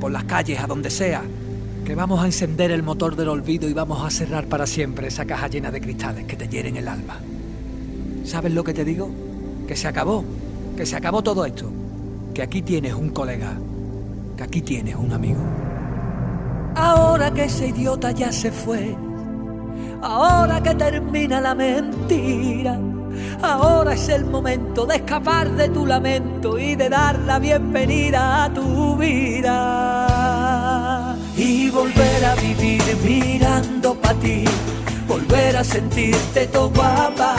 Por las calles, a donde sea, que vamos a encender el motor del olvido y vamos a cerrar para siempre esa caja llena de cristales que te hieren el alma. ¿Sabes lo que te digo? Que se acabó, que se acabó todo esto, que aquí tienes un colega, que aquí tienes un amigo. Ahora que ese idiota ya se fue, ahora que termina la mentira Ahora es el momento de escapar de tu lamento y de dar la bienvenida a tu vida. Y volver a vivir mirando para ti, volver a sentirte todo guapa.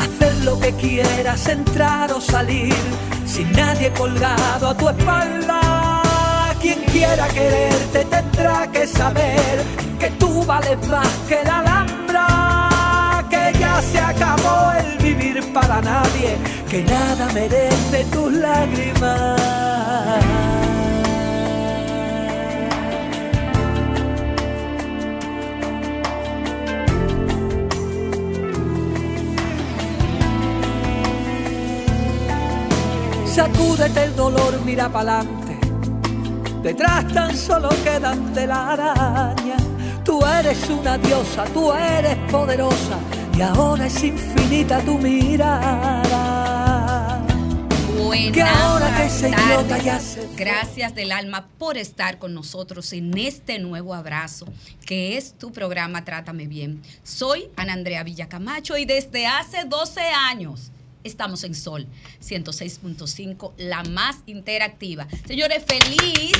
Hacer lo que quieras, entrar o salir, sin nadie colgado a tu espalda. Quien quiera quererte tendrá que saber que tú vales más que la alhambra se acabó el vivir para nadie, que nada merece tus lágrimas. Sacúdete el dolor, mira pa'lante. Detrás tan solo quedan telarañas. Tú eres una diosa, tú eres poderosa y ahora es infinita tu mirada. Buenas tardes. Gracias del alma por estar con nosotros en este nuevo abrazo, que es tu programa Trátame Bien. Soy Ana Andrea Villacamacho y desde hace 12 años estamos en Sol 106.5, la más interactiva. Señores, feliz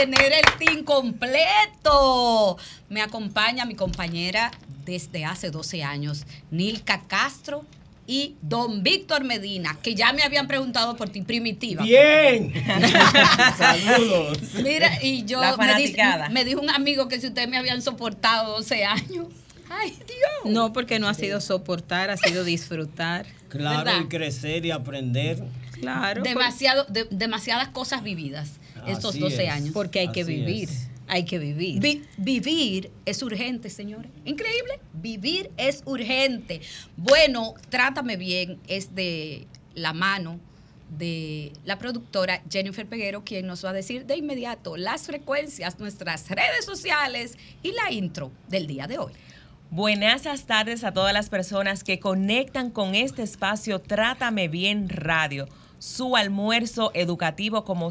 tener el team completo. Me acompaña mi compañera desde hace 12 años, Nilka Castro y don Víctor Medina, que ya me habían preguntado por ti, primitiva. Bien. Saludos. Mira, y yo me, dijo un amigo que si ustedes me habían soportado 12 años. Ay, Dios. No, porque no ha sido soportar, ha sido disfrutar. Claro, y crecer y aprender. Claro. Demasiado, demasiadas cosas vividas estos 12 años. Porque hay que vivir. Hay que vivir. vivir es urgente, señores. Increíble. Vivir es urgente. Bueno, trátame bien es de la mano de la productora Jennifer Peguero, quien nos va a decir de inmediato las frecuencias, nuestras redes sociales y la intro del día de hoy. Buenas tardes a todas las personas que conectan con este espacio Trátame Bien Radio su almuerzo educativo como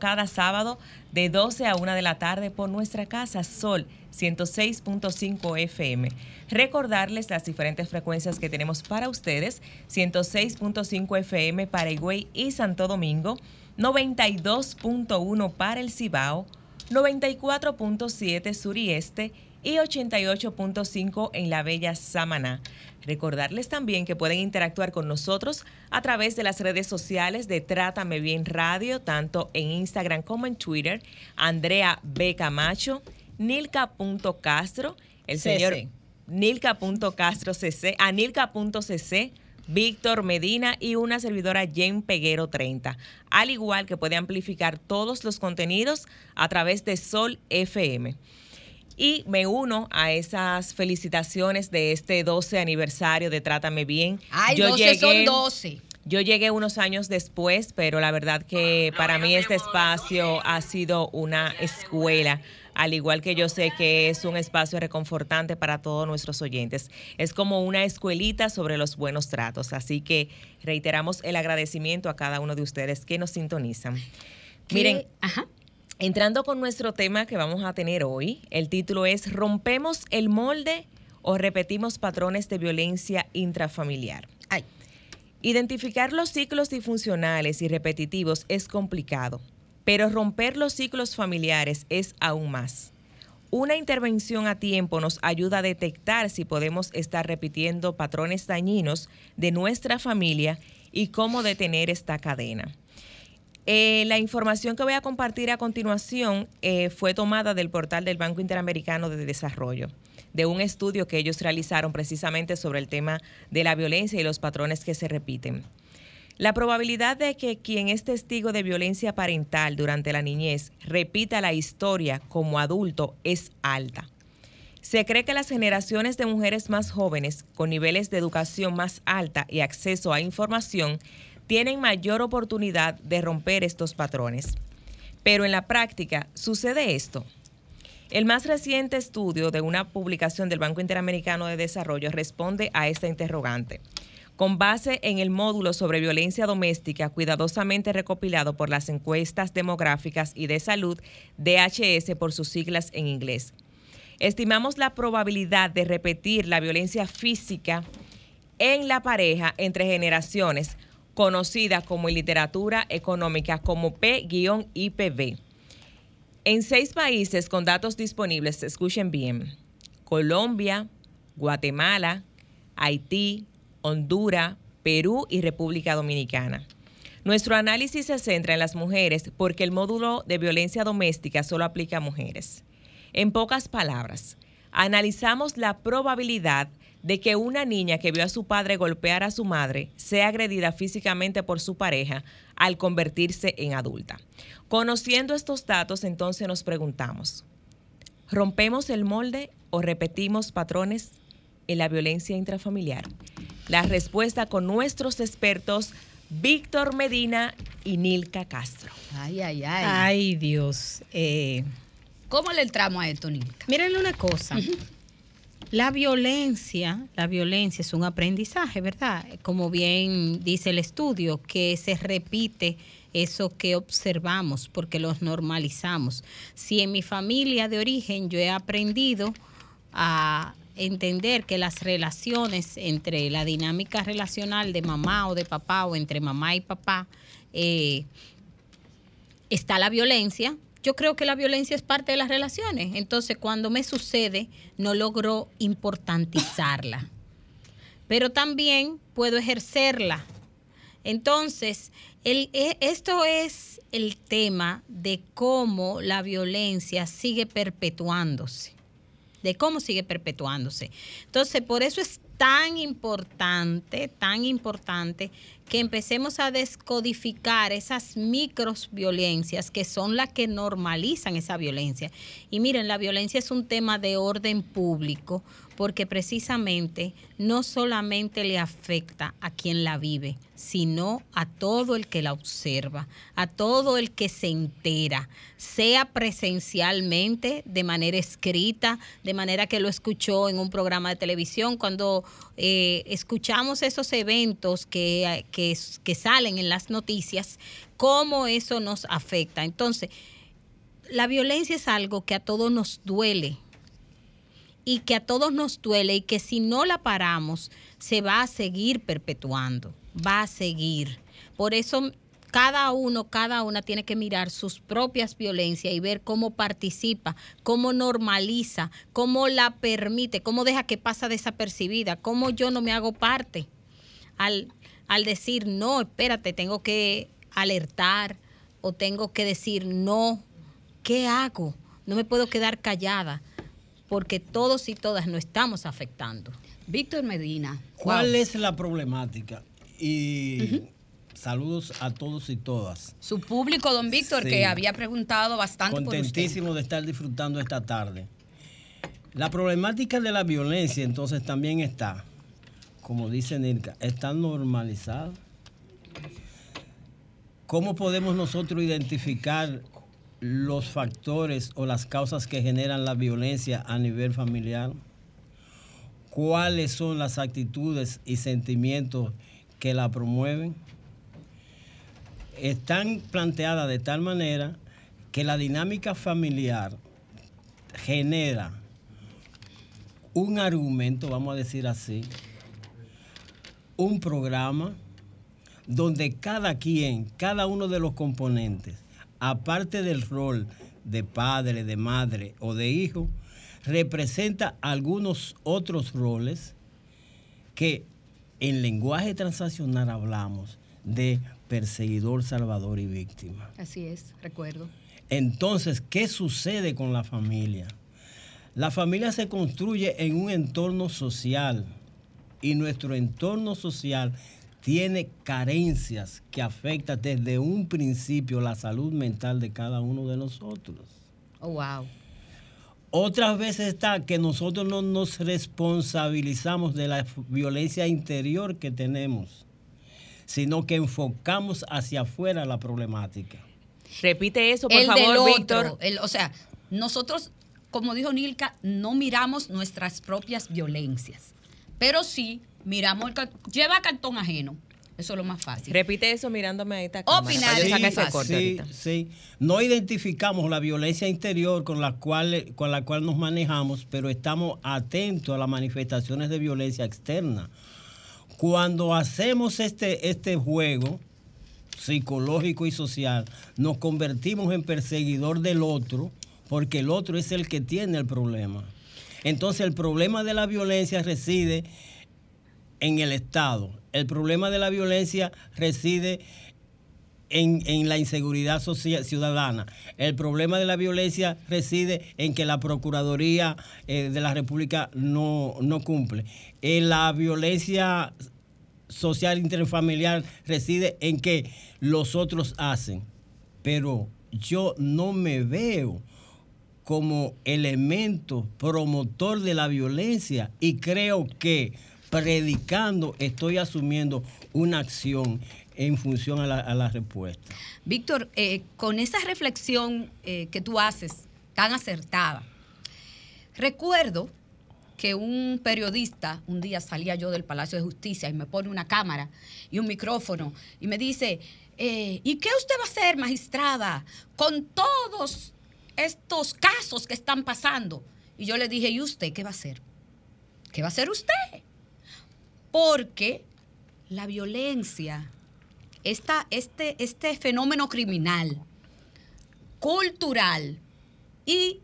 cada, sábado de 12 a 1 de la tarde por nuestra casa Sol 106.5 FM. Recordarles las diferentes frecuencias que tenemos para ustedes, 106.5 FM para Higüey y Santo Domingo, 92.1 para el Cibao, 94.7 sur y este y 88.5 en la Bella Samaná. Recordarles también que pueden interactuar con nosotros a través de las redes sociales de Trátame Bien Radio, tanto en Instagram como en Twitter. Andrea B. Camacho, Nilka.castro, el señor Nilka.castro cc, a Nilka.cc Víctor Medina y una servidora Jen Peguero 30. Al igual que puede amplificar todos los contenidos a través de Sol FM. Y me uno a esas felicitaciones de este 12 aniversario de Trátame Bien. Ay, Yo 12 son 12. Yo llegué unos años después, pero la verdad que para mí este espacio ha sido una escuela al igual que yo sé que es un espacio reconfortante para todos nuestros oyentes. Es como una escuelita sobre los buenos tratos, así que reiteramos el agradecimiento a cada uno de ustedes que nos sintonizan. Miren, entrando con nuestro tema que vamos a tener hoy, el título es ¿Rompemos el molde o repetimos patrones de violencia intrafamiliar? Identificar los ciclos disfuncionales y repetitivos es complicado, pero romper los ciclos familiares es aún más. Una intervención a tiempo nos ayuda a detectar si podemos estar repitiendo patrones dañinos de nuestra familia y cómo detener esta cadena. Eh, la información que voy a compartir a continuación eh, fue tomada del portal del Banco Interamericano de Desarrollo de un estudio que ellos realizaron precisamente sobre el tema de la violencia y los patrones que se repiten. La probabilidad de que quien es testigo de violencia parental durante la niñez repita la historia como adulto es alta. Se cree que las generaciones de mujeres más jóvenes, con niveles de educación más alta y acceso a información, tienen mayor oportunidad de romper estos patrones. Pero en la práctica, ¿sucede esto? El más reciente estudio de una publicación del Banco Interamericano de Desarrollo responde a esta interrogante. Con base en el módulo sobre violencia doméstica cuidadosamente recopilado por las encuestas demográficas y de salud, DHS por sus siglas en inglés. Estimamos la probabilidad de repetir la violencia física en la pareja entre generaciones, conocida como literatura económica como P-IPV en seis países con datos disponibles, escuchen bien, Colombia, Guatemala, Haití, Honduras, Perú y República Dominicana. Nuestro análisis se centra en las mujeres porque el módulo de violencia doméstica solo aplica a mujeres. En pocas palabras, analizamos la probabilidad de que una niña que vio a su padre golpear a su madre sea agredida físicamente por su pareja al convertirse en adulta. Conociendo estos datos, entonces nos preguntamos, ¿rompemos el molde o repetimos patrones en la violencia intrafamiliar? La respuesta con nuestros expertos Víctor Medina y Nilka Castro. Ay, ay, ay. Ay, Dios. Eh, ¿Cómo le entramos a esto, Nilka? Mírenle una cosa. La violencia, la violencia es un aprendizaje, ¿verdad? Como bien dice el estudio, que se repite eso que observamos porque los normalizamos. Si en mi familia de origen yo he aprendido a entender que las relaciones entre la dinámica relacional de mamá o de papá o entre mamá y papá eh, está la violencia, yo creo que la violencia es parte de las relaciones. Entonces, cuando me sucede, no logro importantizarla. Pero también puedo ejercerla. Entonces, e, esto es el tema de cómo la violencia sigue perpetuándose. De cómo sigue perpetuándose. Entonces, por eso es tan importante, tan importante que empecemos a descodificar esas microviolencias que son las que normalizan esa violencia. Y miren, la violencia es un tema de orden público porque precisamente no solamente le afecta a quien la vive, sino a todo el que la observa, a todo el que se entera, sea presencialmente, de manera escrita, de manera que lo escuchó en un programa de televisión, cuando eh, escuchamos esos eventos que, que, que salen en las noticias, cómo eso nos afecta. Entonces, la violencia es algo que a todos nos duele, y que a todos nos duele y que si no la paramos se va a seguir perpetuando, va a seguir. Por eso cada uno, cada una tiene que mirar sus propias violencias y ver cómo participa, cómo normaliza, cómo la permite, cómo deja que pasa desapercibida, cómo yo no me hago parte. Al, al decir, no, espérate, tengo que alertar o tengo que decir, no, ¿qué hago? No me puedo quedar callada porque todos y todas nos estamos afectando. Víctor Medina. ¿Cuál es la problemática? Y saludos a todos y todas. Su público, don Víctor, que había preguntado bastante Contentísimo por usted. de estar disfrutando esta tarde. La problemática de la violencia entonces también está, como dice Nilka, está normalizada. ¿Cómo podemos nosotros identificar los factores o las causas que generan la violencia a nivel familiar? ¿Cuáles son las actitudes y sentimientos que la promueven? Están planteadas de tal manera que la dinámica familiar genera un argumento, vamos a decir así, un programa donde cada quien, cada uno de los componentes, aparte del rol de padre, de madre o de hijo, representa algunos otros roles que en lenguaje transaccional hablamos de perseguidor, salvador y víctima. Así es, recuerdo. Entonces, ¿qué sucede con la familia? La familia se construye en un entorno social y nuestro entorno social tiene carencias que afectan desde un principio la salud mental de cada uno de nosotros. Oh, wow. Otras veces está que nosotros no nos responsabilizamos de la violencia interior que tenemos, sino que enfocamos hacia afuera la problemática. Repite eso, por favor, Víctor. o sea, nosotros como dijo Nilka, no miramos nuestras propias violencias, pero sí miramos el lleva cartón ajeno. Eso es lo más fácil. Repite eso mirándome ahí. Opinar. Sí, sí, sí, No identificamos la violencia interior con la, cual, con la cual nos manejamos, pero estamos atentos a las manifestaciones de violencia externa. Cuando hacemos este, este juego psicológico y social, nos convertimos en perseguidor del otro porque el otro es el que tiene el problema. Entonces el problema de la violencia reside en el Estado. El problema de la violencia reside en, la inseguridad social, ciudadana. El problema de la violencia reside en que la Procuraduría eh, de la República no, no cumple. En la violencia social interfamiliar reside en que los otros hacen. Pero yo no me veo como elemento promotor de la violencia y creo que predicando estoy asumiendo una acción en función a la, respuesta. Víctor, eh, con esa reflexión eh, que tú haces tan acertada, recuerdo que un periodista, un día salía yo del Palacio de Justicia y me pone una cámara y un micrófono y me dice, eh, ¿y qué usted va a hacer, magistrada, con todos estos casos que están pasando. Y yo le dije, ¿y usted qué va a hacer? ¿Qué va a hacer usted? Porque la violencia, esta, este, este fenómeno criminal, cultural y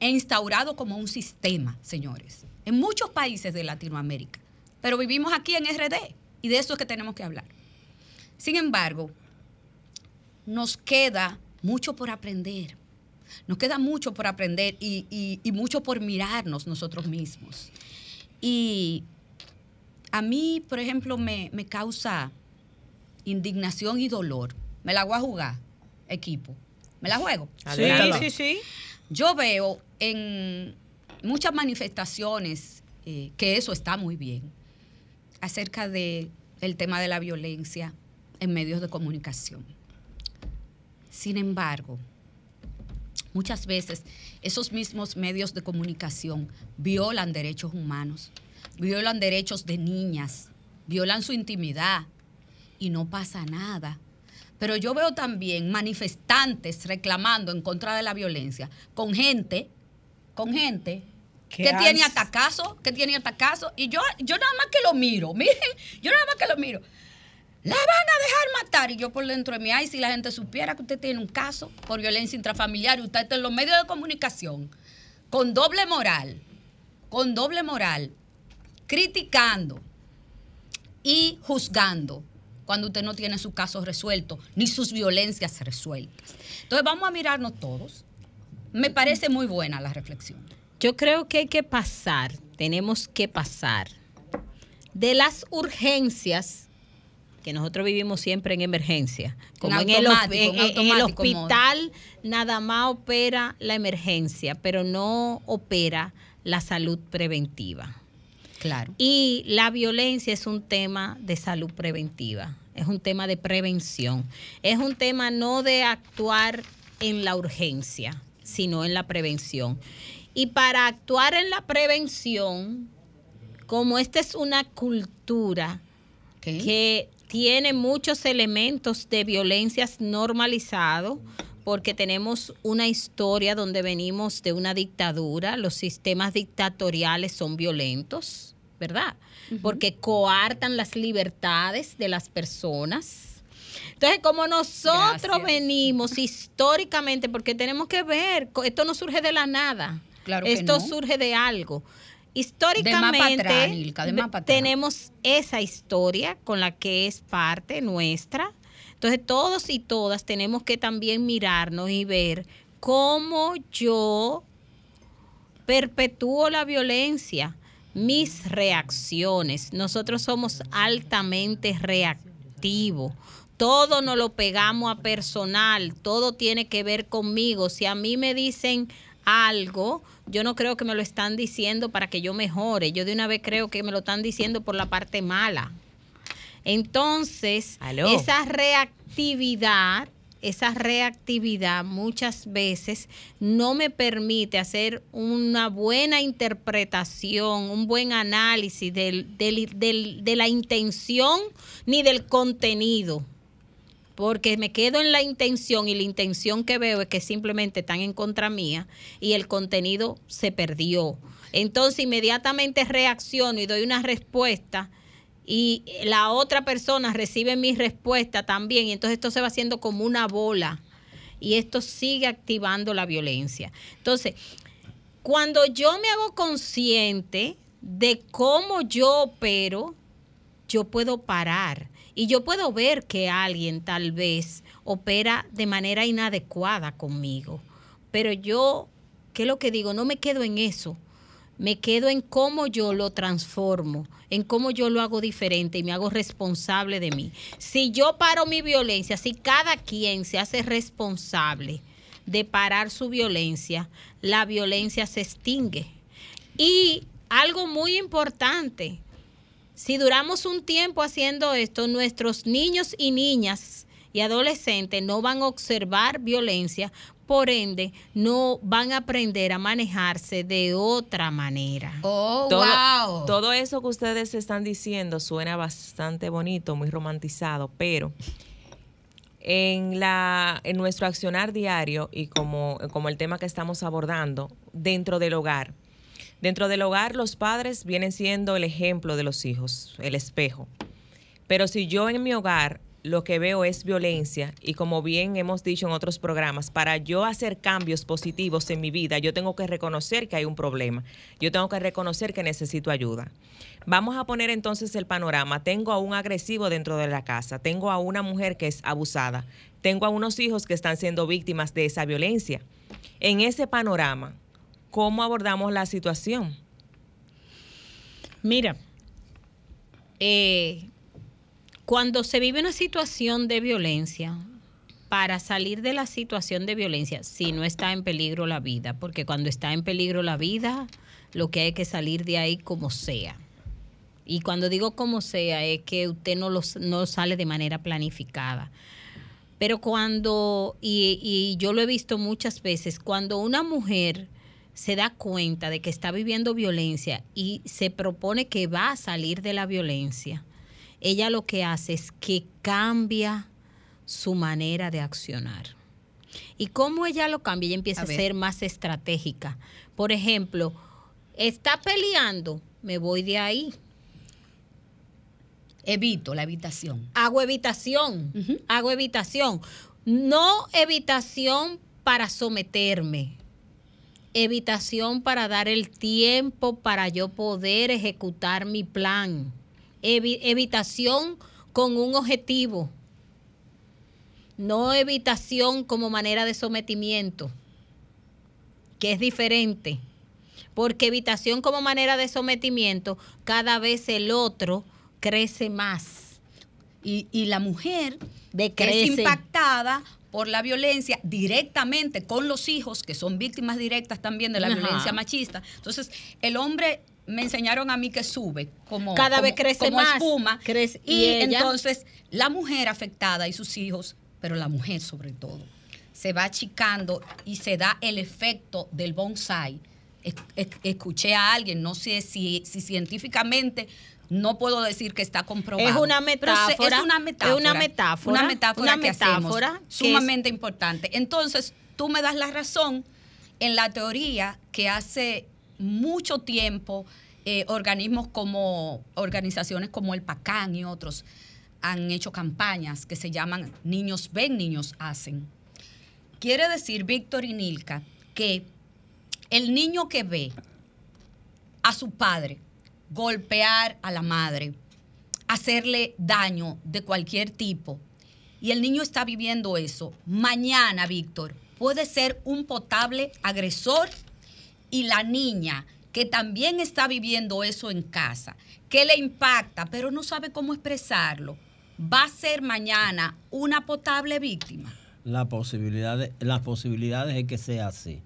instaurado como un sistema, señores, en muchos países de Latinoamérica. Pero vivimos aquí en RD y de eso es que tenemos que hablar. Sin embargo, nos queda mucho por aprender. Nos queda mucho por aprender y, mucho por mirarnos nosotros mismos. Y a mí, por ejemplo, me, causa indignación y dolor. Me la voy a jugar, equipo. ¿Me la juego? Sí, sí, sí. Yo veo en muchas manifestaciones eh, que eso está muy bien acerca de el tema de la violencia en medios de comunicación. Sin embargo, Muchas veces esos mismos medios de comunicación violan derechos humanos, violan derechos de niñas, violan su intimidad y no pasa nada. Pero yo veo también manifestantes reclamando en contra de la violencia con gente, con gente que tiene atacazo, que tiene atacazo y yo yo nada más que lo miro, miren, yo nada más que lo miro. La van a dejar matar. Y yo por dentro de mi ay, si la gente supiera que usted tiene un caso por violencia intrafamiliar y usted está en los medios de comunicación con doble moral, con doble moral, criticando y juzgando cuando usted no tiene su caso resuelto, ni sus violencias resueltas. Entonces vamos a mirarnos todos. Me parece muy buena la reflexión. Yo creo que hay que pasar tenemos que pasar de las urgencias que nosotros vivimos siempre en emergencia. Como en, el, hospital nada más opera la emergencia, pero no opera la salud preventiva. Claro. Y la violencia es un tema de salud preventiva, es un tema de prevención, es un tema no de actuar en la urgencia, sino en la prevención. Y para actuar en la prevención, como esta es una cultura que tiene muchos elementos de violencias normalizados, porque tenemos una historia donde venimos de una dictadura, los sistemas dictatoriales son violentos, ¿verdad? Porque coartan las libertades de las personas. Entonces, como nosotros venimos históricamente, porque tenemos que ver, esto no surge de la nada, claro esto surge de algo. Históricamente tenemos esa historia con la que es parte nuestra. Entonces todos y todas tenemos que también mirarnos y ver cómo yo perpetúo la violencia, mis reacciones. Nosotros somos altamente reactivos. Todo nos lo pegamos a personal, todo tiene que ver conmigo. Si a mí me dicen algo, yo no creo que me lo están diciendo para que yo mejore. Yo de una vez creo que me lo están diciendo por la parte mala. Entonces, esa reactividad, esa reactividad muchas veces no me permite hacer una buena interpretación, un buen análisis de la intención ni del contenido porque me quedo en la intención y la intención que veo es que simplemente están en contra mía y el contenido se perdió. Entonces inmediatamente reacciono y doy una respuesta y la otra persona recibe mi respuesta también y entonces esto se va haciendo como una bola y esto sigue activando la violencia. Entonces, cuando yo me hago consciente de cómo yo opero, yo puedo parar y yo puedo ver que alguien tal vez opera de manera inadecuada conmigo, pero yo, ¿qué es lo que digo? No me quedo en eso, me quedo en cómo yo lo transformo, en cómo yo lo hago diferente y me hago responsable de mí. Si yo paro mi violencia, si cada quien se hace responsable de parar su violencia, la violencia se extingue. Y algo muy importante, si duramos un tiempo haciendo esto, nuestros niños y niñas y adolescentes no van a observar violencia, por ende no van a aprender a manejarse de otra manera. Oh, todo, Todo eso que ustedes están diciendo suena bastante bonito, muy romantizado, pero en, la, en nuestro accionar diario y como, como el tema que estamos abordando dentro del hogar, Dentro del hogar los padres vienen siendo el ejemplo de los hijos, el espejo. Pero si yo en mi hogar lo que veo es violencia y como bien hemos dicho en otros programas, para yo hacer cambios positivos en mi vida, yo tengo que reconocer que hay un problema, yo tengo que reconocer que necesito ayuda. Vamos a poner entonces el panorama. Tengo a un agresivo dentro de la casa, tengo a una mujer que es abusada, tengo a unos hijos que están siendo víctimas de esa violencia. En ese panorama, ¿cómo abordamos la situación? Mira, eh, cuando se vive una situación de violencia, para salir de la situación de violencia, si no está en peligro la vida, porque cuando está en peligro la vida, lo que hay que salir de ahí como sea. Y cuando digo como sea, es que usted no, no sale de manera planificada. Pero cuando, y, y yo lo he visto muchas veces, cuando una mujer se da cuenta de que está viviendo violencia y se propone que va a salir de la violencia, ella lo que hace es que cambia su manera de accionar. ¿Y cómo ella lo cambia? Ella empieza a, ser más estratégica. Por ejemplo, está peleando, me voy de ahí. Evito la evitación. Hago evitación, hago evitación. No evitación para someterme, evitación para dar el tiempo para yo poder ejecutar mi plan, evitación con un objetivo, no evitación como manera de sometimiento, que es diferente. porque evitación como manera de sometimiento, cada vez el otro crece más. Y, y la mujer es impactada por la violencia directamente con los hijos, que son víctimas directas también de la violencia machista. Entonces, el hombre me enseñaron a mí que sube como cada vez crece más, espuma crece, y, entonces la mujer afectada y sus hijos, pero la mujer sobre todo, se va achicando y se da el efecto del bonsai. Escuché a alguien, no sé si, si científicamente no puedo decir que está comprobado. Es una metáfora. es una metáfora. una metáfora. Una metáfora, una metáfora sumamente importante. Entonces, tú me das la razón en la teoría que hace mucho tiempo eh, organismos como organizaciones como el PACAN y otros han hecho campañas que se llaman Niños ven, niños hacen. Quiere decir, Víctor y Nilka, que el niño que ve a su padre golpear a la madre, hacerle daño de cualquier tipo, y el niño está viviendo eso, mañana, Víctor, puede ser un potable agresor y la niña que también está viviendo eso en casa, que le impacta, pero no sabe cómo expresarlo, va a ser mañana una potable víctima. La posibilidad las posibilidades es que sea así.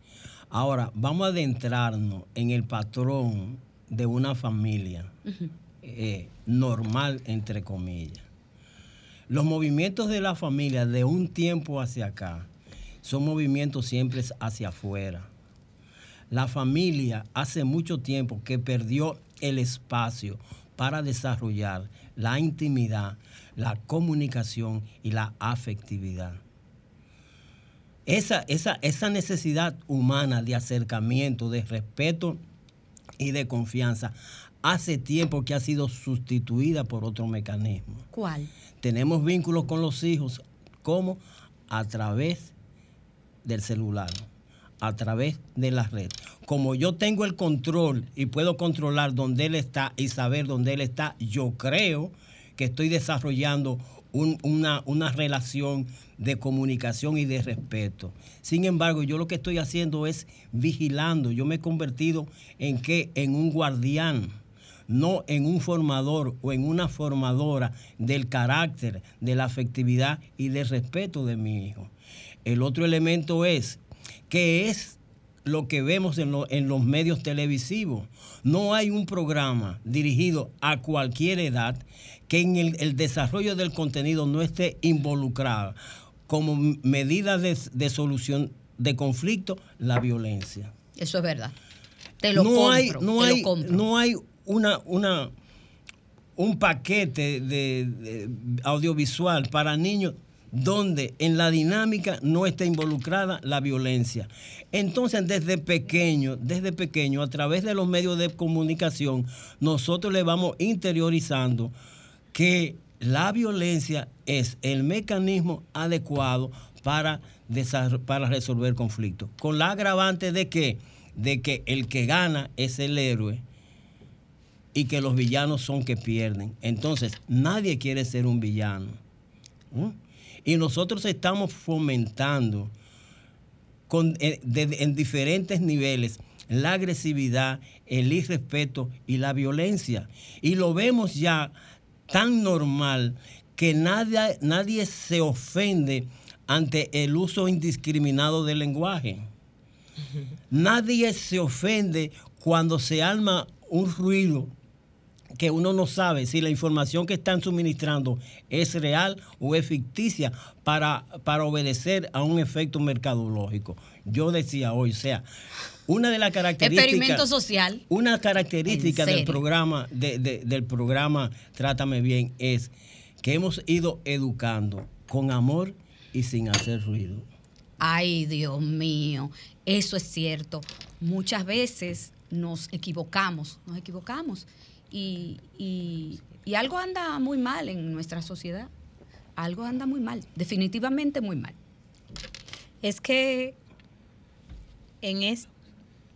Ahora, vamos a adentrarnos en el patrón de una familia eh, normal, entre comillas. Los movimientos de la familia de un tiempo hacia acá son movimientos siempre hacia afuera. La familia hace mucho tiempo que perdió el espacio para desarrollar la intimidad, la comunicación y la afectividad. Esa, esa, esa necesidad humana de acercamiento, de respeto y de confianza hace tiempo que ha sido sustituida por otro mecanismo. ¿Cuál? Tenemos vínculos con los hijos, como a través del celular, a través de la red. Como yo tengo el control y puedo controlar dónde él está y saber dónde él está, yo creo que estoy desarrollando una, relación de comunicación y de respeto. Sin embargo, yo lo que estoy haciendo es vigilando. Yo me he convertido en qué? En un guardián, no en un formador o en una formadora del carácter, de la afectividad y del respeto de mi hijo. El otro elemento es que es lo que vemos en, en, los medios televisivos. No hay un programa dirigido a cualquier edad que en el, desarrollo del contenido no esté involucrada como medida de, solución de conflicto la violencia. Eso es verdad. Te lo no Hay, no, hay, no hay una, una, un paquete de, audiovisual para niños donde en la dinámica no está involucrada la violencia. Entonces, desde pequeño, desde pequeño, a través de los medios de comunicación, nosotros le vamos interiorizando que la violencia es el mecanismo adecuado para, para resolver conflictos. Con la agravante de que, de que el que gana es el héroe y que los villanos son que pierden. Entonces, nadie quiere ser un villano. Y nosotros estamos fomentando con, eh, en diferentes niveles la agresividad, el irrespeto y la violencia. Y lo vemos ya tan normal que nadie, nadie se ofende ante el uso indiscriminado del lenguaje. Nadie se ofende cuando se arma un ruido que uno no sabe si la información que están suministrando es real o es ficticia para, para obedecer a un efecto mercadológico. Yo decía hoy, o sea, una de las características. Experimento social. Una característica del programa, del programa Trátame Bien es que hemos ido educando con amor y sin hacer ruido. Ay, Dios mío, eso es cierto. Muchas veces nos equivocamos, nos equivocamos. Y, y algo anda muy mal en nuestra sociedad. Algo anda muy mal, definitivamente muy mal. Es que en, este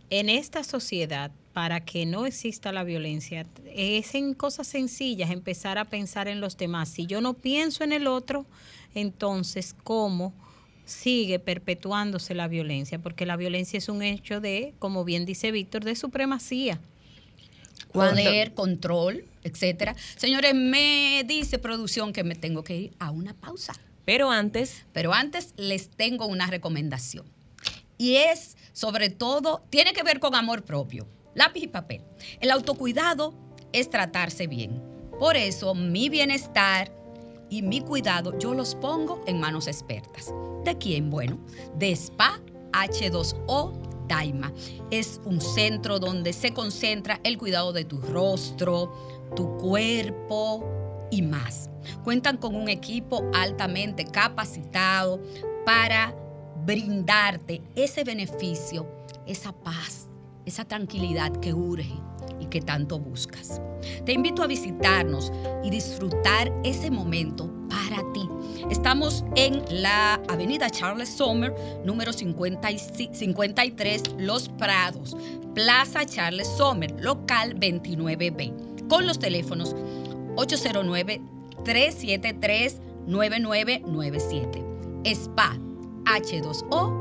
en esta sociedad, para que no exista la violencia, es en cosas sencillas empezar a pensar en los demás. Si yo no pienso en el otro, entonces, ¿cómo sigue perpetuándose la violencia, porque la violencia es un hecho de, como bien dice Víctor, de supremacía. Poder, control, etcétera. Señores, me dice producción que me tengo que ir a una pausa. Pero antes. Pero antes les tengo una recomendación. Y es, sobre todo, tiene que ver con amor propio. Lápiz y papel. El autocuidado es tratarse bien. Por eso, mi bienestar y mi cuidado yo los pongo en manos expertas. ¿De quién? Bueno, de Spa H2O Daima. Es un centro donde se concentra el cuidado de tu rostro, tu cuerpo y más. Cuentan con un equipo altamente capacitado para brindarte ese beneficio, esa paz, esa tranquilidad que urge y que tanto buscas. Te invito a visitarnos y disfrutar ese momento para ti. Estamos en la avenida Charles Sommer, número 53, Los Prados, Plaza Charles Sommer, local 29B, con los teléfonos 809-373-9997. SPA H2O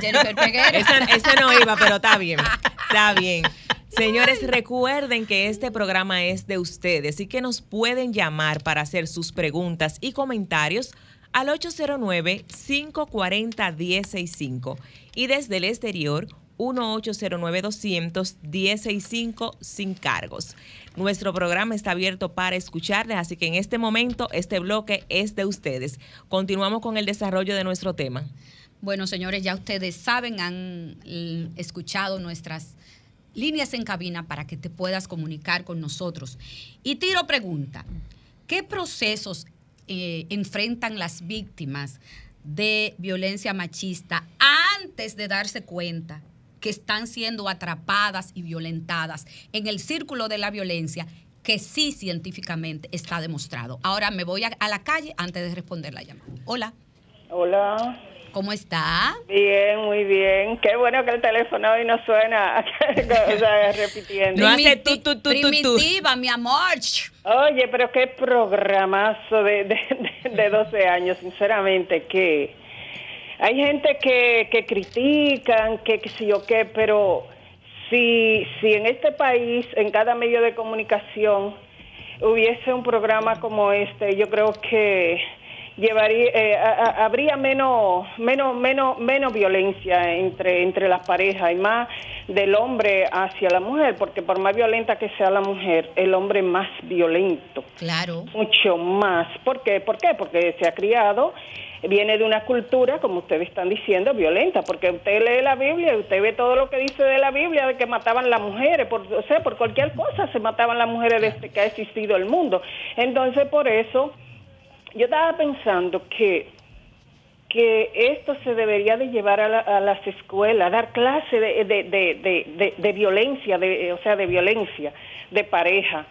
Jennifer Peguera. Esa, no iba, pero está bien. Está bien. Señores, recuerden que este programa es de ustedes y que nos pueden llamar para hacer sus preguntas y comentarios al 809-540-1065 y desde el exterior 1-809-200-1065 sin cargos. Nuestro programa está abierto para escucharles, así que en este momento este bloque es de ustedes. Continuamos con el desarrollo de nuestro tema. Bueno, señores, ya ustedes saben, han escuchado nuestras líneas en cabina para que te puedas comunicar con nosotros. Y tiro pregunta, ¿qué procesos eh, enfrentan las víctimas de violencia machista antes de darse cuenta que están siendo atrapadas y violentadas en el círculo de la violencia que sí científicamente está demostrado? Ahora me voy a, a la calle antes de responder la llamada. Hola. Hola. ¿Cómo está? Bien, muy bien. Qué bueno que el teléfono hoy no suena, o sea, repitiendo. No hace tu, tu, tu, Primitiva, mi amor. Oye, pero qué programazo de, de, de 12 años, sinceramente, que hay gente que, que critican, que, que sí o qué, pero si, si en este país, en cada medio de comunicación, hubiese un programa como este, yo creo que llevaría eh, habría menos menos menos menos violencia entre entre las parejas y más del hombre hacia la mujer porque por más violenta que sea la mujer el hombre es más violento claro mucho más ¿por qué? ¿por qué? porque se ha criado viene de una cultura, como ustedes están diciendo, violenta, porque usted lee la Biblia y usted ve todo lo que dice de la Biblia, de que mataban las mujeres, por, o sea, por cualquier cosa se mataban las mujeres desde que ha existido el mundo. Entonces, por eso yo estaba pensando que que esto se debería de llevar a, las escuelas, dar clase de, de, de, violencia, de, o sea, de violencia de pareja.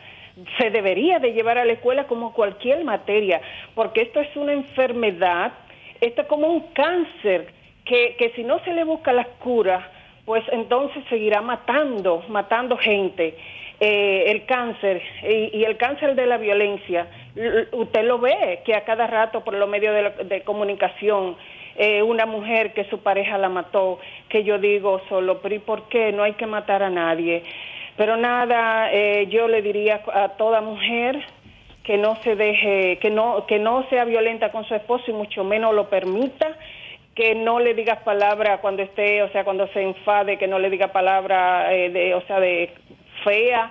Se debería de llevar a la escuela como cualquier materia, porque esto es una enfermedad, esto es como un cáncer, que, que si no se le busca la cura, pues entonces seguirá matando, matando gente. Eh, el cáncer y, el cáncer de la violencia, usted lo ve que a cada rato por los medios de, comunicación eh, una mujer que su pareja la mató, que yo digo solo, pero ¿y por qué? No hay que matar a nadie. Pero nada, eh, yo le diría a toda mujer que no se deje, que no, que no sea violenta con su esposo y mucho menos lo permita que no le digas palabra cuando esté, o sea, cuando se enfade, que no le diga palabra, de, o sea, de fea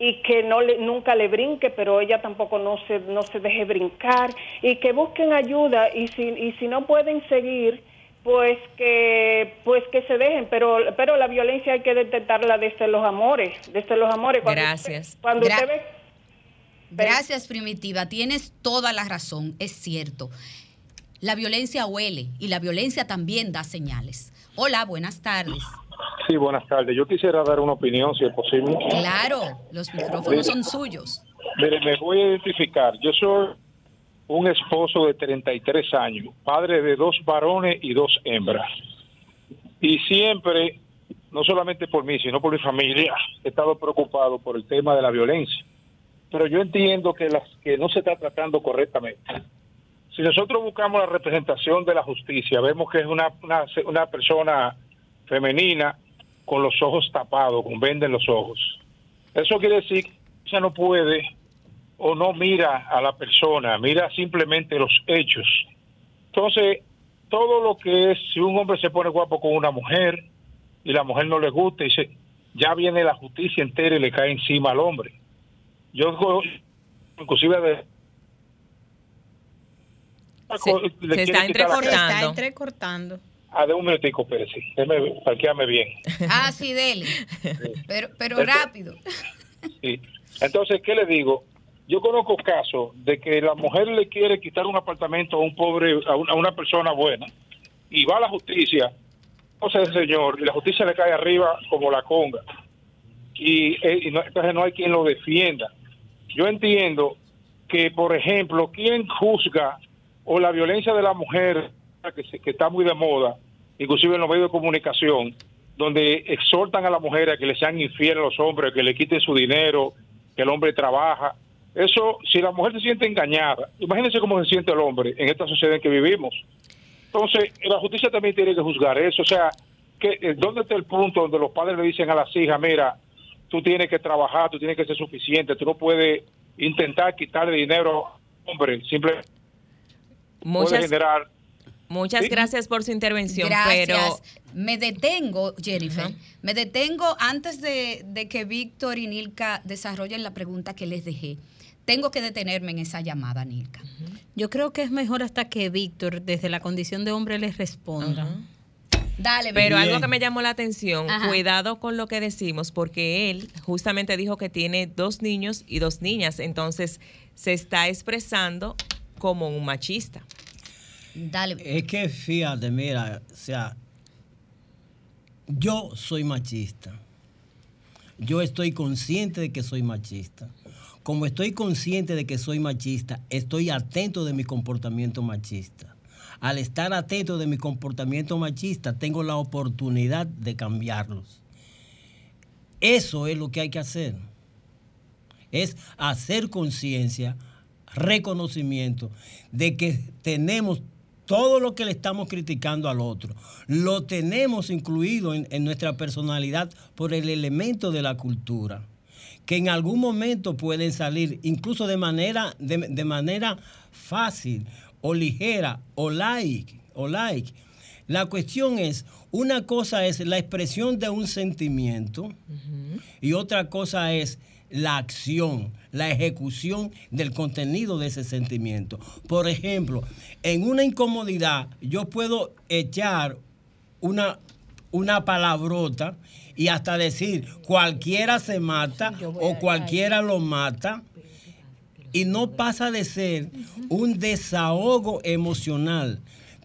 y que no le, nunca le brinque, pero ella tampoco no se, no se deje brincar y que busquen ayuda y si, y si no pueden seguir, pues que pues que se dejen, pero pero la violencia hay que detectarla desde los amores, desde los amores. Gracias. cuando usted ve, Gracias, Primitiva. Tienes toda la razón, es cierto. La violencia huele y la violencia también da señales. Hola, buenas tardes. Sí, buenas tardes. Yo quisiera dar una opinión, si es posible. Claro, los micrófonos son suyos. Mire, me voy a identificar. Yo soy un esposo de 33 años, padre de dos varones y dos hembras. Y siempre, no solamente por mí, sino por mi familia, he estado preocupado por el tema de la violencia. Pero yo entiendo que, las, que no se está tratando correctamente. Si nosotros buscamos la representación de la justicia, vemos que es una, una, una persona femenina con los ojos tapados, con venda en los ojos. Eso quiere decir que ella no puede o no mira a la persona, mira simplemente los hechos. Entonces, todo lo que es, si un hombre se pone guapo con una mujer y la mujer no le gusta, y se, ya viene la justicia entera y le cae encima al hombre. Yo, inclusive, de, se, se está entrecortando. Se está entrecortando. Ah, de un minutico, Pérez, sí. Déjame parquearme bien. Ah, sí, dele. Pero, pero rápido. Sí. Entonces, ¿qué le digo? Yo conozco casos de que la mujer le quiere quitar un apartamento a un pobre, a una, persona buena, y va a la justicia, o sea, el señor, y la justicia le cae arriba como la conga. Y, eh, entonces no hay quien lo defienda. Yo entiendo que, por ejemplo, quien juzga o la violencia de la mujer, que, que está muy de moda, inclusive en los medios de comunicación, donde exhortan a la mujer a que le sean infieles a los hombres, que le quiten su dinero, que el hombre trabaja. Eso, si la mujer se siente engañada, imagínense cómo se siente el hombre en esta sociedad en que vivimos. Entonces, la justicia también tiene que juzgar eso. O sea, que, eh, ¿dónde está el punto donde los padres le dicen a las hijas, mira, tú tienes que trabajar, tú tienes que ser suficiente, tú no puedes intentar quitarle dinero al hombre, simplemente Muchas, generar... Muchas gracias por su intervención, pero... Me detengo, Jennifer, me detengo antes de, de que Víctor y Nilka desarrollen la pregunta que les dejé. Tengo que detenerme en esa llamada, Nilka. Yo creo que es mejor hasta que Víctor, desde la condición de hombre, les responda. Dale, Pero algo que me llamó la atención, cuidado con lo que decimos, porque él justamente dijo que tiene dos niños y dos niñas, entonces se está expresando como un machista. Es que fíjate, mira, o sea, yo soy machista. Yo estoy consciente de que soy machista como estoy consciente de que soy machista, estoy atento de mi comportamiento machista. Al estar atento de mi comportamiento machista, tengo la oportunidad de cambiarlos. Eso es lo que hay que hacer. Es hacer conciencia, reconocimiento de que tenemos todo lo que le estamos criticando al otro, lo tenemos incluido en, en nuestra personalidad por el elemento de la cultura que en algún momento pueden salir, incluso de manera, de, manera fácil o ligera o like, o like. La cuestión es, una cosa es la expresión de un sentimiento y otra cosa es la acción, la ejecución del contenido de ese sentimiento. Por ejemplo, en una incomodidad yo puedo echar una, una palabrota y hasta decir cualquiera se mata o cualquiera lo mata y no pasa de ser un desahogo emocional.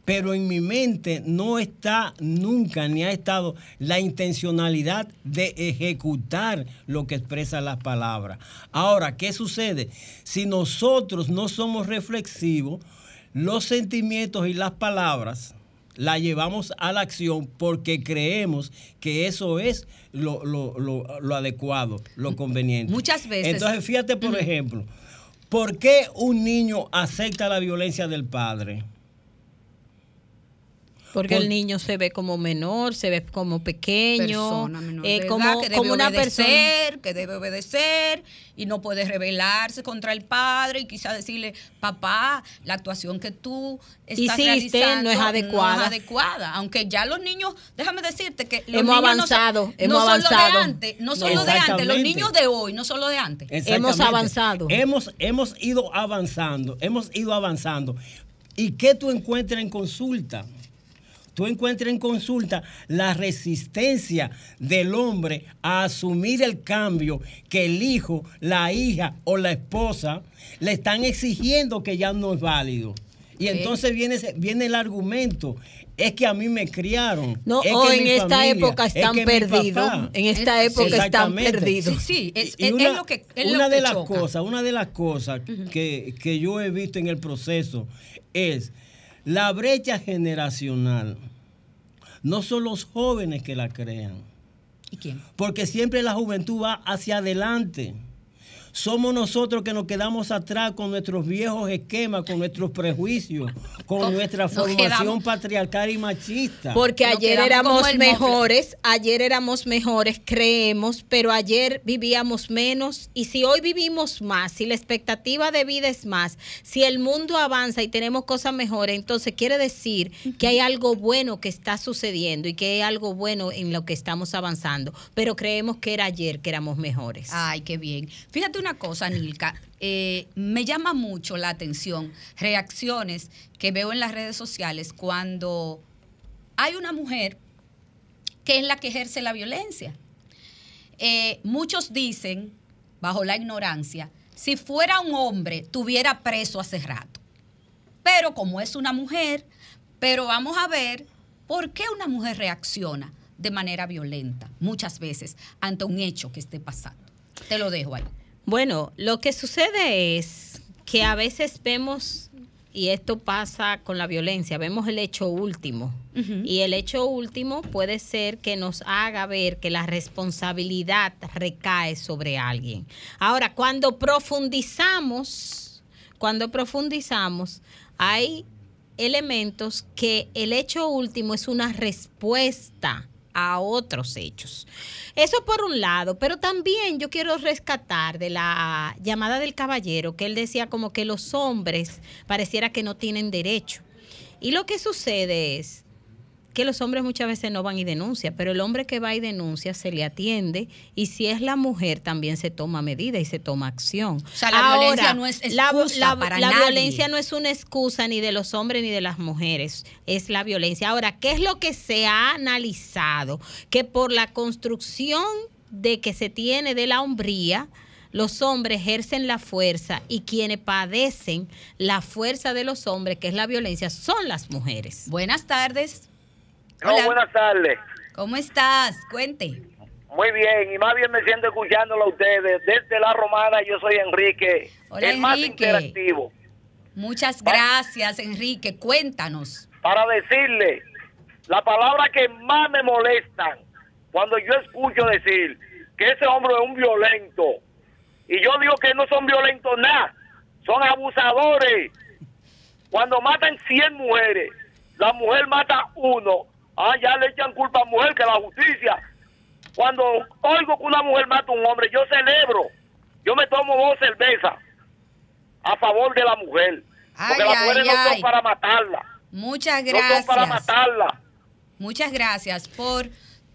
Pero en mi mente no está nunca ni ha estado la intencionalidad de ejecutar lo que expresan las palabras. Ahora, ¿qué sucede? Si nosotros no somos reflexivos, los sentimientos y las palabras la llevamos a la acción porque creemos que eso es lo, adecuado, lo conveniente. Muchas veces. Entonces, fíjate, por ejemplo, ¿por qué un niño acepta la violencia del padre? Porque el niño se ve como menor, se ve como pequeño, eh, como, que debe una persona que debe obedecer y no puede rebelarse contra el padre y quizá decirle, papá, la actuación que tú estás realizando no es adecuada. No es adecuada. Aunque ya los niños, déjame decirte que los hemos avanzado, no hemos avanzado. de antes, no solo de antes, los niños de hoy, no solo de antes. Hemos avanzado. Hemos, hemos ido avanzando, hemos ido avanzando. ¿Y qué tú encuentras en consulta? Tú encuentras en consulta la resistencia del hombre a asumir el cambio que el hijo, la hija o la esposa le están exigiendo que ya no es válido. Y entonces viene, viene el argumento. Es que a mí me criaron. No, o en esta época están perdidos. En esta época están perdidos. Sí, es, lo que. una de las cosas, una de las cosas que, que yo he visto en el proceso es la brecha generacional. No son los jóvenes que la crean. ¿Y quién? Porque siempre la juventud va hacia adelante. Somos nosotros que nos quedamos atrás con nuestros viejos esquemas, con nuestros prejuicios, con nuestra formación patriarcal y machista. Porque ayer éramos mejores, ayer éramos mejores, creemos, pero ayer vivíamos menos y si hoy vivimos más, si la expectativa de vida es más, si el mundo avanza y tenemos cosas mejores, entonces quiere decir que hay algo bueno que está sucediendo y que hay algo bueno en lo que estamos avanzando, pero creemos que era ayer que éramos mejores. Ay, qué bien. Fíjate una cosa, Nilka. Eh, me llama mucho la atención reacciones que veo en las redes sociales cuando hay una mujer que es la que ejerce la violencia. Eh, muchos dicen, bajo la ignorancia, si fuera un hombre, tuviera preso hace rato. Pero como es una mujer, pero vamos a ver por qué una mujer reacciona de manera violenta muchas veces ante un hecho que esté pasando. Te lo dejo ahí. Bueno, lo que sucede es que a veces vemos, y esto pasa con la violencia, vemos el hecho último. Y el hecho último puede ser que nos haga ver que la responsabilidad recae sobre alguien. Ahora, cuando profundizamos, cuando profundizamos, hay elementos que el hecho último es una respuesta a otros hechos. Eso por un lado, pero también yo quiero rescatar de la llamada del caballero que él decía como que los hombres pareciera que no tienen derecho. Y lo que sucede es que los hombres muchas veces no van y denuncian, pero el hombre que va y denuncia se le atiende y si es la mujer también se toma medida y se toma acción. O sea, la violencia no es excusa la, la violencia no es una excusa ni de los hombres ni de las mujeres, es la violencia. Ahora, ¿qué es lo que se ha analizado? Que por la construcción de que se tiene de la hombría, los hombres ejercen la fuerza y quienes padecen la fuerza de los hombres, que es la violencia, son las mujeres. Buenas tardes. Hola. buenas tardes. ¿Cómo estás? Cuente. Muy bien, y más bien me siento escuchándolo a ustedes. Desde La Romana, yo soy Enrique, el más interactivo. Muchas gracias, Enrique. Cuéntanos. Para decirle, la palabra que más me molestan cuando yo escucho decir que ese hombre es un violento, y yo digo que no son violentos nada, son abusadores. Cuando matan 100 mujeres, la mujer mata uno Ah, ya le echan culpa a mujer que la justicia. Cuando oigo que una mujer mata a un hombre, yo celebro. Yo me tomo dos cervezas a favor de la mujer. porque las mujeres no son para matarla. Muchas gracias. No son para matarla. Muchas gracias por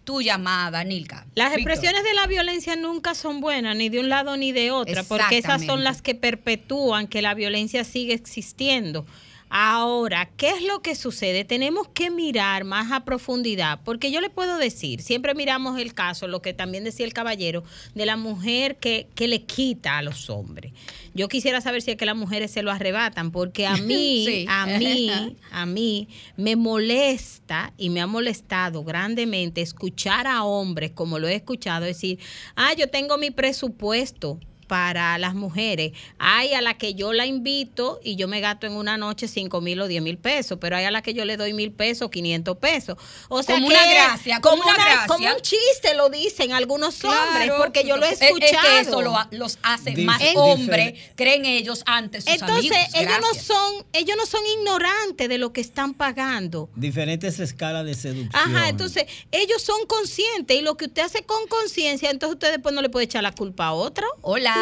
tu llamada, Nilka. Las expresiones de la violencia nunca son buenas, ni de un lado ni de otra, porque esas son las que perpetúan que la violencia sigue existiendo. Ahora, ¿qué es lo que sucede? Tenemos que mirar más a profundidad, porque yo le puedo decir, siempre miramos el caso, lo que también decía el caballero, de la mujer que, que le quita a los hombres. Yo quisiera saber si es que las mujeres se lo arrebatan, porque a mí, a mí, a mí me molesta y me ha molestado grandemente escuchar a hombres, como lo he escuchado, decir, ah, yo tengo mi presupuesto para las mujeres. Hay a la que yo la invito y yo me gasto en una noche 5 mil o 10 mil pesos, pero hay a la que yo le doy mil pesos, 500 pesos. O sea, como una gracia, como, una, gracia. Como un chiste lo dicen algunos hombres, porque yo lo he escuchado. Es que eso los hace más hombres, creen ellos antes sus Entonces, ellos no son ellos no son ignorantes de lo que están pagando. Diferentes escalas de seducción. Ajá, entonces ellos son conscientes y lo que usted hace con conciencia, entonces usted después no le puede echar la culpa a otro. Hola.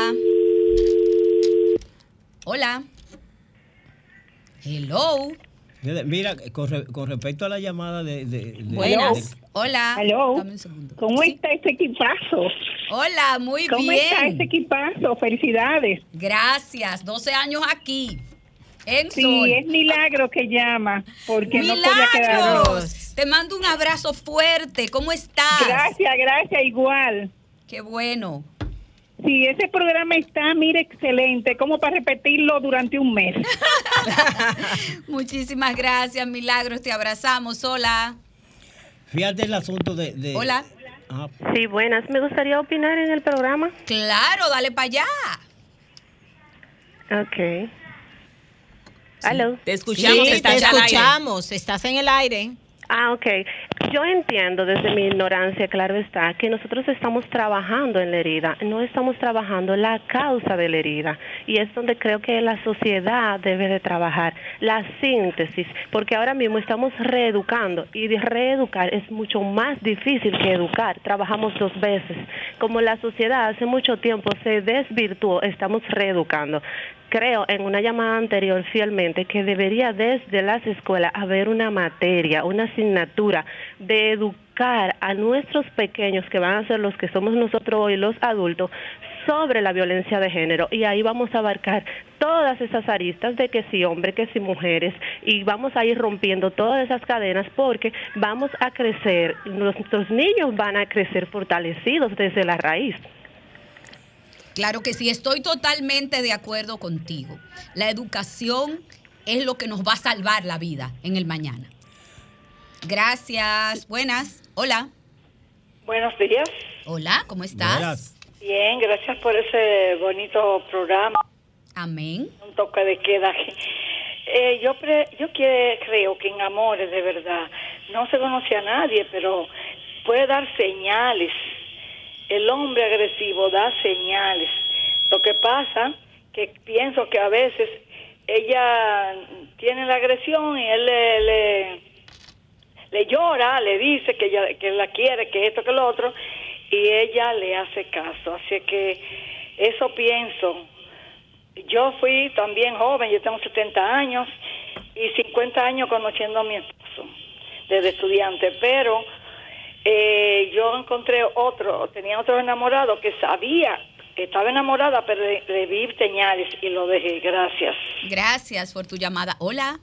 Hola. Hello. Mira, con, respecto a la llamada de... Buenas. Hola. ¿Cómo está ese equipazo? Hola, muy bien. ¿Cómo está ese equipazo? Felicidades. Gracias. 12 años aquí. En sí, es milagro que llama, porque no podía quedar. Te mando un abrazo fuerte. ¿Cómo estás? Gracias, gracias, igual. Qué bueno. Sí, ese programa está, mire, excelente, como para repetirlo durante un mes. Muchísimas gracias, Milagros. Te abrazamos. Hola. Fíjate el asunto de... de- Hola. Ah, Sí, buenas. Me gustaría opinar en el programa. Claro, dale para allá. Ok. ¿Aló? Te escuchamos, Sí, te estás al aire. escuchamos, estás en el aire. Ah, ok. Yo entiendo desde mi ignorancia, claro está, que nosotros estamos trabajando en la herida, no estamos trabajando la causa de la herida. Y es donde creo que la sociedad debe de trabajar, la síntesis, porque ahora mismo estamos reeducando y reeducar es mucho más difícil que educar. Trabajamos dos veces. Como la sociedad hace mucho tiempo se desvirtuó, estamos reeducando. Creo en una llamada anterior fielmente que debería desde las escuelas haber una materia, una asignatura de educar a nuestros pequeños que van a ser los que somos nosotros hoy los adultos sobre la violencia de género y ahí vamos a abarcar todas esas aristas de que si hombre, que si mujeres y vamos a ir rompiendo todas esas cadenas porque vamos a crecer, nuestros niños van a crecer fortalecidos desde la raíz. Claro que sí, estoy totalmente de acuerdo contigo. La educación es lo que nos va a salvar la vida en el mañana. Gracias. Buenas. Hola. Buenos días. Hola, ¿cómo estás? Bien, gracias por ese bonito programa. Amén. Un toque de queda. Eh, yo pre- yo que- creo que en amores de verdad no se conoce a nadie, pero puede dar señales. El hombre agresivo da señales. Lo que pasa que pienso que a veces ella tiene la agresión y él le, le, llora, le dice que ella que la quiere, que esto, que lo otro, y ella le hace caso. Así que eso pienso. Yo fui también joven, yo tengo 70 años y 50 años conociendo a mi esposo desde estudiante, pero eh, yo encontré otro, tenía otro enamorado que sabía que estaba enamorada, pero le, le vi señales y lo dejé. Gracias. Gracias por tu llamada. Hola.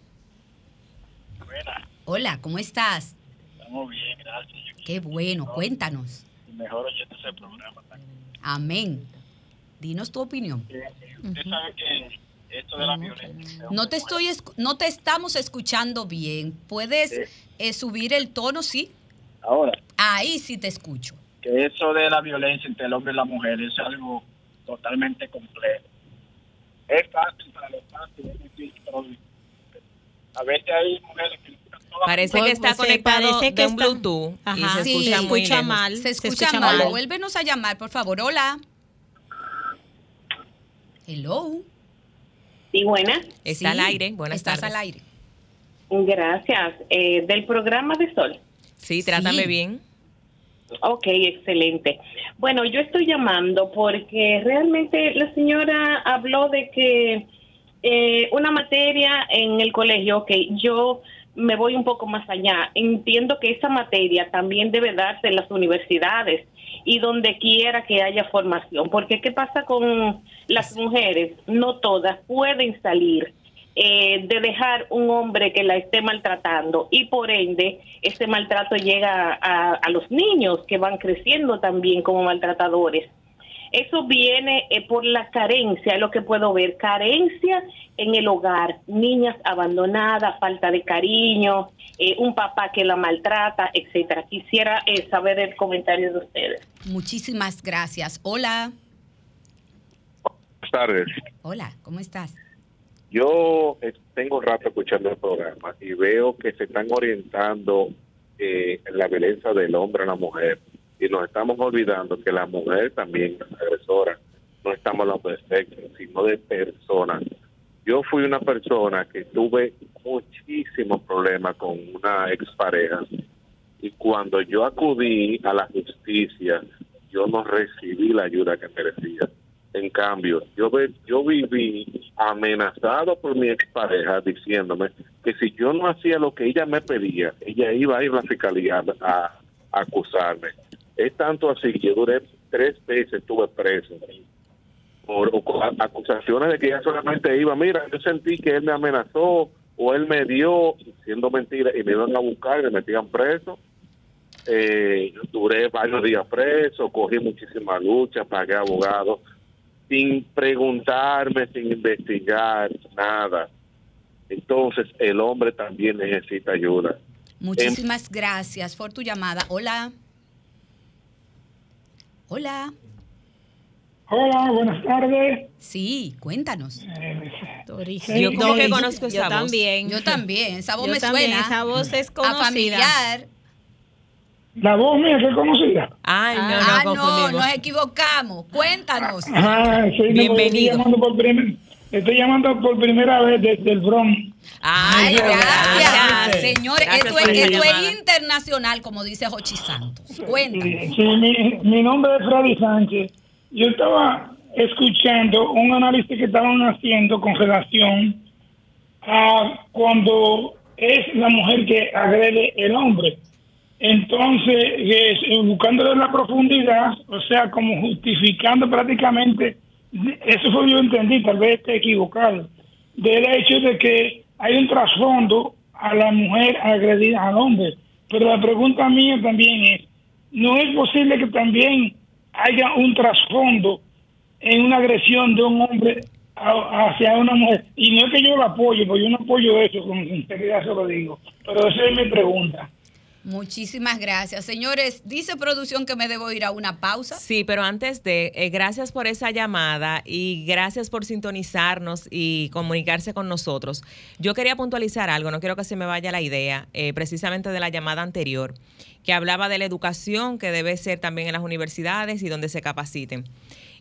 Hola, ¿cómo estás? Estamos bien, gracias. Qué bueno, cuéntanos. Mejor oyendo ese programa. Amén. Dinos tu opinión. Usted sabe que esto de la violencia. No te estoy escu- no te estamos escuchando bien. ¿Puedes eh, subir el tono, sí? Ahora, Ahí sí te escucho. que eso de la violencia entre el hombre y la mujer es algo totalmente complejo. Es fácil para los fácil, es difícil para los difícil. A veces hay mujeres que Parece que está conectado parece que de un está- Bluetooth y Ajá. se Sí, escucha se muy escucha lejos. mal. Se Se escucha, mal. mal. Vuélvenos a llamar, por favor. Hola. Hello. Sí, buenas. Está al aire. Buenas Estás tardes. al aire. Gracias. Eh, del programa de Sol. Sí, trátame Sí. bien. Ok, excelente. Bueno, yo estoy llamando porque realmente la señora habló de que eh, una materia en el colegio, ok, yo me voy un poco más allá. Entiendo que esa materia también debe darse en las universidades y donde quiera que haya formación, porque ¿qué pasa con las mujeres? No todas pueden salir eh, de dejar un hombre que la esté maltratando y por ende ese maltrato llega a, a los niños que van creciendo también como maltratadores. Eso viene eh, por la carencia, es lo que puedo ver, carencia en el hogar, niñas abandonadas, falta de cariño, eh, un papá que la maltrata, etcétera. Quisiera eh, saber el comentario de ustedes. Muchísimas gracias. Hola. Buenas tardes. Hola, ¿cómo estás? Yo tengo rato escuchando el programa y veo que se están orientando eh, la violencia del hombre a la mujer y nos estamos olvidando que la mujer también es agresora. No estamos hablando de sexo, sino de personas. Yo fui una persona que tuve muchísimos problemas con una expareja y cuando yo acudí a la justicia, yo no recibí la ayuda que merecía. En cambio, yo, yo viví amenazado por mi expareja diciéndome que si yo no hacía lo que ella me pedía, ella iba a ir a la fiscalía a, acusarme. Es tanto así que yo duré tres veces, estuve preso por acusaciones de que ella solamente iba, mira, yo sentí que él me amenazó o él me dio, siendo mentira, y me iban a buscar y me metían preso. Eh, duré varios días preso, cogí muchísimas luchas, pagué abogados, sin preguntarme, sin investigar, nada. entonces el hombre también necesita ayuda. Muchísimas gracias por tu llamada. Hola. Hola. Hola, buenas tardes. Sí, cuéntanos. yo como que conozco esa yo voz. también. Yo también. Esa voz Yo me también, suena. esa voz es A conocida. familiar. La voz mía que es conocida. Ay, no, ah, no, no, confundimos. nos equivocamos. Cuéntanos. Ah, sí, no, Bienvenido. Estoy llamando, por primer- estoy llamando por primera vez desde el Bronx. Ay, gracias. Gracias. Señores, esto, es internacional, como dice Jochi Santos. Cuéntanos. Sí, mi, mi nombre es Freddy Sánchez. Yo estaba escuchando un análisis que estaban haciendo con relación a cuando es la mujer que agrede el hombre. Entonces, es, eh, buscándole la profundidad, o sea, como justificando prácticamente, eso fue yo entendí, tal vez esté equivocado, del hecho de que hay un trasfondo a la mujer agredida al hombre. Pero la pregunta mía también es, ¿no es posible que también haya un trasfondo en una agresión de un hombre a- hacia una mujer? Y no es que yo lo apoye, porque yo no apoyo eso, con sinceridad se lo digo, pero esa es mi pregunta. Muchísimas gracias. Señores, dice producción que me debo ir a una pausa. Sí, pero antes de, eh, gracias por esa llamada y gracias por sintonizarnos y comunicarse con nosotros. Yo quería puntualizar algo, no quiero que se me vaya la idea, eh, precisamente de la llamada anterior, que hablaba de la educación que debe ser también en las universidades y donde se capaciten.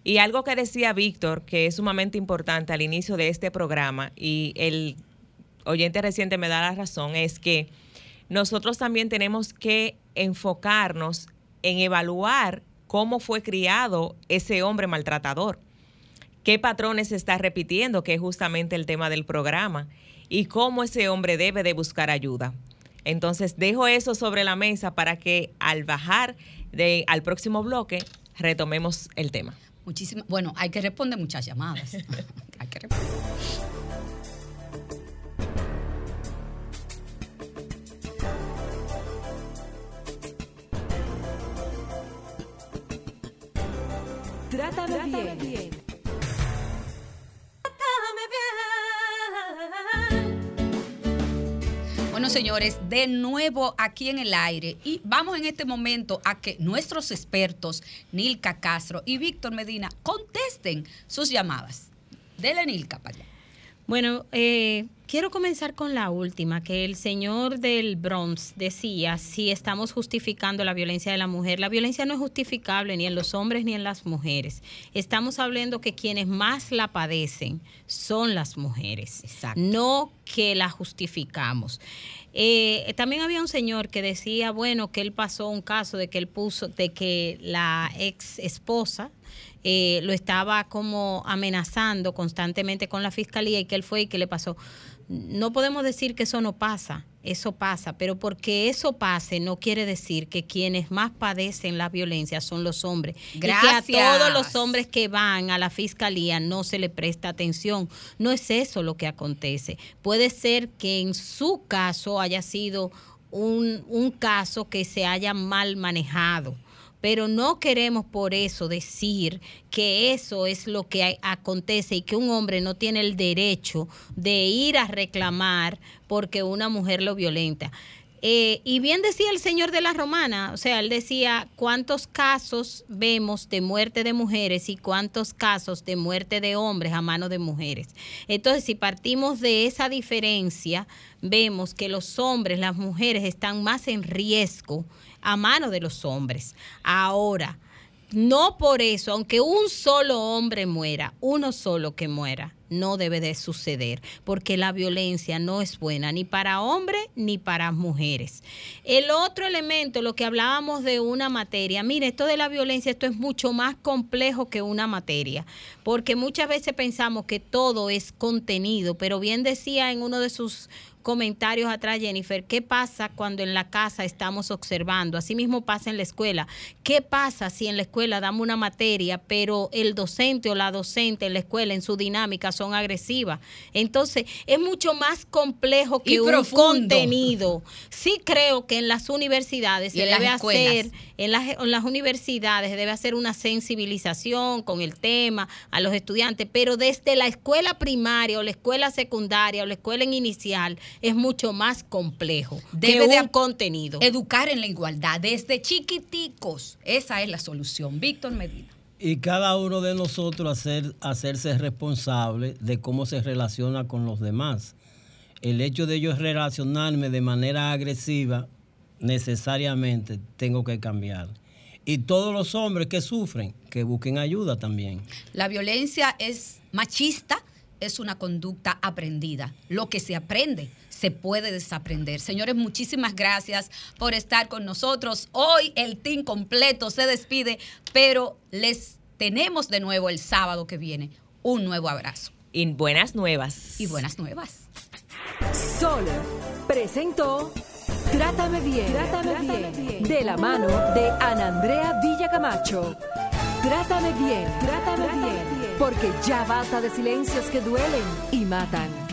Y algo que decía Víctor, que es sumamente importante al inicio de este programa, y el oyente reciente me da la razón, es que nosotros también tenemos que enfocarnos en evaluar cómo fue criado ese hombre maltratador, qué patrones está repitiendo, que es justamente el tema del programa, y cómo ese hombre debe de buscar ayuda. Entonces dejo eso sobre la mesa para que al bajar de, al próximo bloque retomemos el tema. Muchísimas. Bueno, hay que responder muchas llamadas. Trátame bien. Bueno, señores, de nuevo aquí en el aire y vamos en este momento a que nuestros expertos, Nilka Castro y Víctor Medina, contesten sus llamadas. Dele Nilka para allá. Bueno, eh, quiero comenzar con la última, que el señor del Bronx decía si estamos justificando la violencia de la mujer. La violencia no es justificable ni en los hombres ni en las mujeres. Estamos hablando que quienes más la padecen son las mujeres, no que la justificamos. Eh, también había un señor que decía, bueno, que él pasó un caso de que él puso, de que la ex esposa eh, lo estaba como amenazando constantemente con la fiscalía y que él fue y que le pasó. No podemos decir que eso no pasa, eso pasa, pero porque eso pase no quiere decir que quienes más padecen la violencia son los hombres. Y que Gracias. a todos los hombres que van a la fiscalía no se le presta atención. No es eso lo que acontece. Puede ser que en su caso haya sido un, un caso que se haya mal manejado pero no queremos por eso decir que eso es lo que acontece y que un hombre no tiene el derecho de ir a reclamar porque una mujer lo violenta. Eh, y bien decía el señor de la romana, o sea, él decía cuántos casos vemos de muerte de mujeres y cuántos casos de muerte de hombres a mano de mujeres. Entonces, si partimos de esa diferencia, vemos que los hombres, las mujeres están más en riesgo a mano de los hombres. Ahora, no por eso, aunque un solo hombre muera, uno solo que muera, no debe de suceder, porque la violencia no es buena ni para hombres ni para mujeres. El otro elemento, lo que hablábamos de una materia, mire, esto de la violencia, esto es mucho más complejo que una materia, porque muchas veces pensamos que todo es contenido, pero bien decía en uno de sus comentarios atrás, Jennifer, ¿qué pasa cuando en la casa estamos observando? Asimismo pasa en la escuela. ¿Qué pasa si en la escuela damos una materia, pero el docente o la docente en la escuela en su dinámica son agresivas? Entonces, es mucho más complejo que un contenido. Sí creo que en las universidades se debe hacer, en las, en las universidades debe hacer una sensibilización con el tema a los estudiantes, pero desde la escuela primaria o la escuela secundaria o la escuela inicial es mucho más complejo. Debe que de un contenido. Educar en la igualdad desde chiquiticos. Esa es la solución. Víctor Medina. Y cada uno de nosotros hacer, hacerse responsable de cómo se relaciona con los demás. El hecho de yo relacionarme de manera agresiva, necesariamente tengo que cambiar. Y todos los hombres que sufren, que busquen ayuda también. La violencia es machista, es una conducta aprendida. Lo que se aprende se puede desaprender. Señores, muchísimas gracias por estar con nosotros. Hoy el team completo se despide, pero les tenemos de nuevo el sábado que viene un nuevo abrazo. Y buenas nuevas. Y buenas nuevas. Sol presentó Trátame bien, Trátame, bien, de la mano de Ana Andrea Villacamacho. Trátame bien, Trátame, bien, porque ya basta de silencios que duelen y matan.